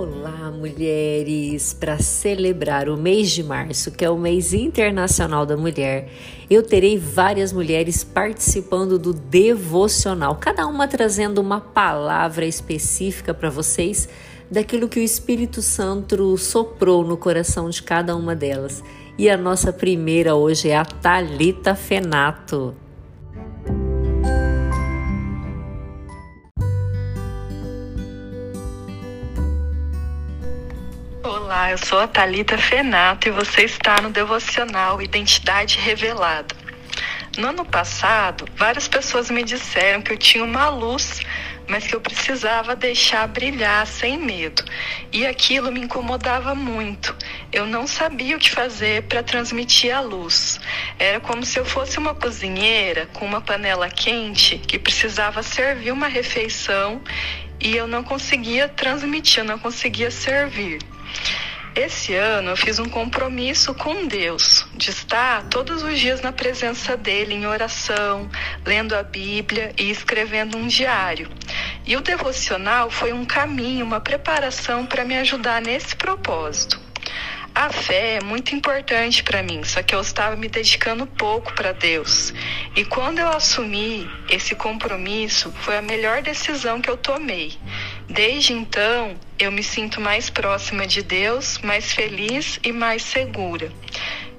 Olá, mulheres! Para celebrar o mês de março, que é o mês internacional da mulher, eu terei várias mulheres participando do devocional, cada uma trazendo uma palavra específica para vocês daquilo que o Espírito Santo soprou no coração de cada uma delas. E a nossa primeira hoje é a Talita Fenato. Olá, eu sou a Talita Fenato e você está no devocional Identidade Revelada. No ano passado, várias pessoas me disseram que eu tinha uma luz, mas que eu precisava deixar brilhar sem medo. E aquilo me incomodava muito. Eu não sabia o que fazer para transmitir a luz. Era como se eu fosse uma cozinheira com uma panela quente que precisava servir uma refeição e eu não conseguia transmitir, eu não conseguia servir. Esse ano eu fiz um compromisso com Deus de estar todos os dias na presença dele em oração, lendo a Bíblia e escrevendo um diário. E o devocional foi um caminho, uma preparação para me ajudar nesse propósito. A fé é muito importante para mim, só que eu estava me dedicando pouco para Deus. E quando eu assumi esse compromisso, foi a melhor decisão que eu tomei. Desde então, eu me sinto mais próxima de Deus, mais feliz e mais segura.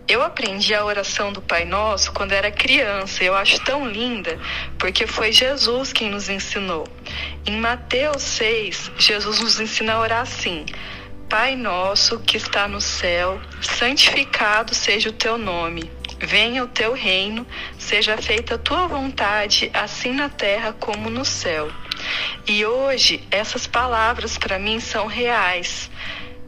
Eu aprendi a oração do Pai Nosso quando era criança. Eu acho tão linda porque foi Jesus quem nos ensinou. Em Mateus 6, Jesus nos ensina a orar assim: Pai nosso que está no céu, santificado seja o teu nome. Venha o teu reino, seja feita a tua vontade, assim na terra como no céu. E hoje essas palavras para mim são reais.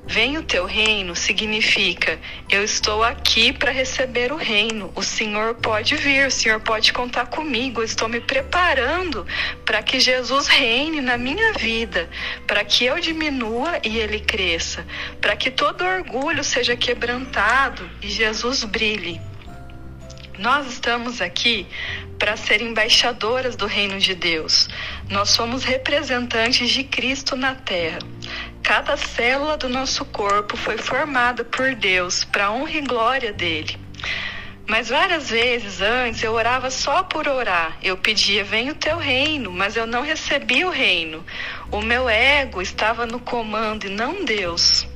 Venha o teu reino significa eu estou aqui para receber o reino. O Senhor pode vir, o Senhor pode contar comigo. Eu estou me preparando para que Jesus reine na minha vida, para que eu diminua e ele cresça, para que todo orgulho seja quebrantado e Jesus brilhe. Nós estamos aqui para ser embaixadoras do reino de Deus. Nós somos representantes de Cristo na terra. Cada célula do nosso corpo foi formada por Deus para honra e glória dele. Mas várias vezes antes eu orava só por orar. Eu pedia, venha o teu reino, mas eu não recebia o reino. O meu ego estava no comando e não Deus.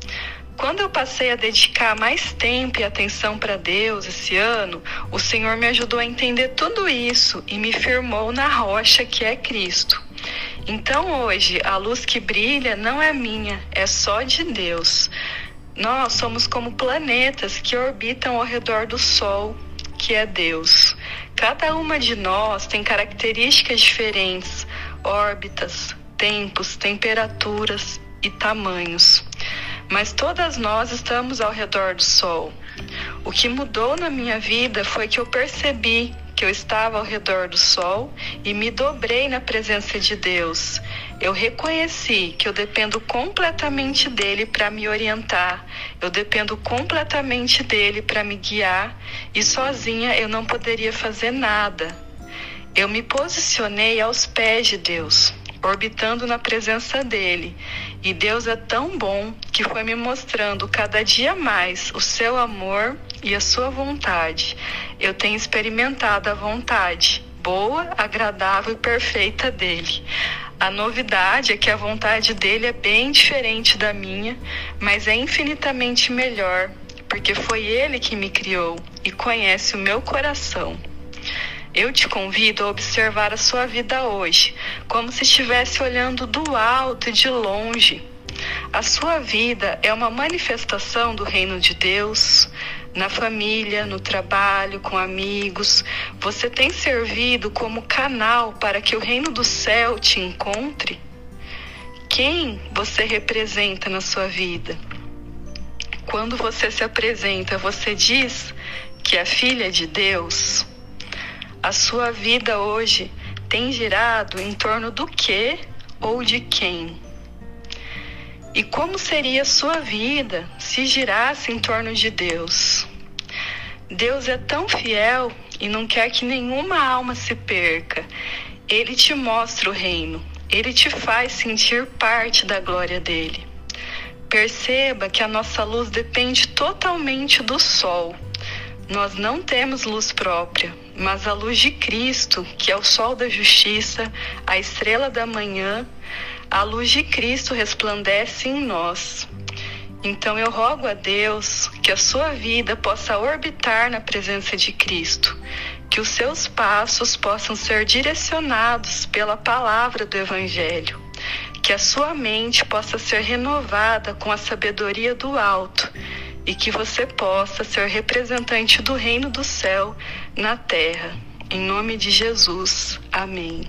Quando eu passei a dedicar mais tempo e atenção para Deus esse ano, o Senhor me ajudou a entender tudo isso e me firmou na rocha que é Cristo. Então hoje, a luz que brilha não é minha, é só de Deus. Nós somos como planetas que orbitam ao redor do Sol, que é Deus. Cada uma de nós tem características diferentes, órbitas, tempos, temperaturas e tamanhos mas todas nós estamos ao redor do Sol. O que mudou na minha vida foi que eu percebi que eu estava ao redor do Sol e me dobrei na presença de Deus. Eu reconheci que eu dependo completamente dele para me orientar, eu dependo completamente dele para me guiar e sozinha eu não poderia fazer nada. Eu me posicionei aos pés de Deus orbitando na presença dele. E Deus é tão bom que foi me mostrando cada dia mais o seu amor e a sua vontade. Eu tenho experimentado a vontade boa, agradável e perfeita dele. A novidade é que a vontade dele é bem diferente da minha, mas é infinitamente melhor, porque foi ele que me criou e conhece o meu coração. Eu te convido a observar a sua vida hoje, como se estivesse olhando do alto e de longe. A sua vida é uma manifestação do reino de Deus. Na família, no trabalho, com amigos, você tem servido como canal para que o reino do céu te encontre? Quem você representa na sua vida? Quando você se apresenta, você diz que é filha de Deus? A sua vida hoje tem girado em torno do que ou de quem? E como seria sua vida se girasse em torno de Deus? Deus é tão fiel e não quer que nenhuma alma se perca. Ele te mostra o reino, ele te faz sentir parte da glória dele. Perceba que a nossa luz depende totalmente do sol. Nós não temos luz própria, mas a luz de Cristo, que é o sol da justiça, a estrela da manhã, a luz de Cristo resplandece em nós. Então eu rogo a Deus que a sua vida possa orbitar na presença de Cristo, que os seus passos possam ser direcionados pela palavra do Evangelho, que a sua mente possa ser renovada com a sabedoria do alto e que você possa ser representante do reino do céu na terra. Em nome de Jesus. Amém.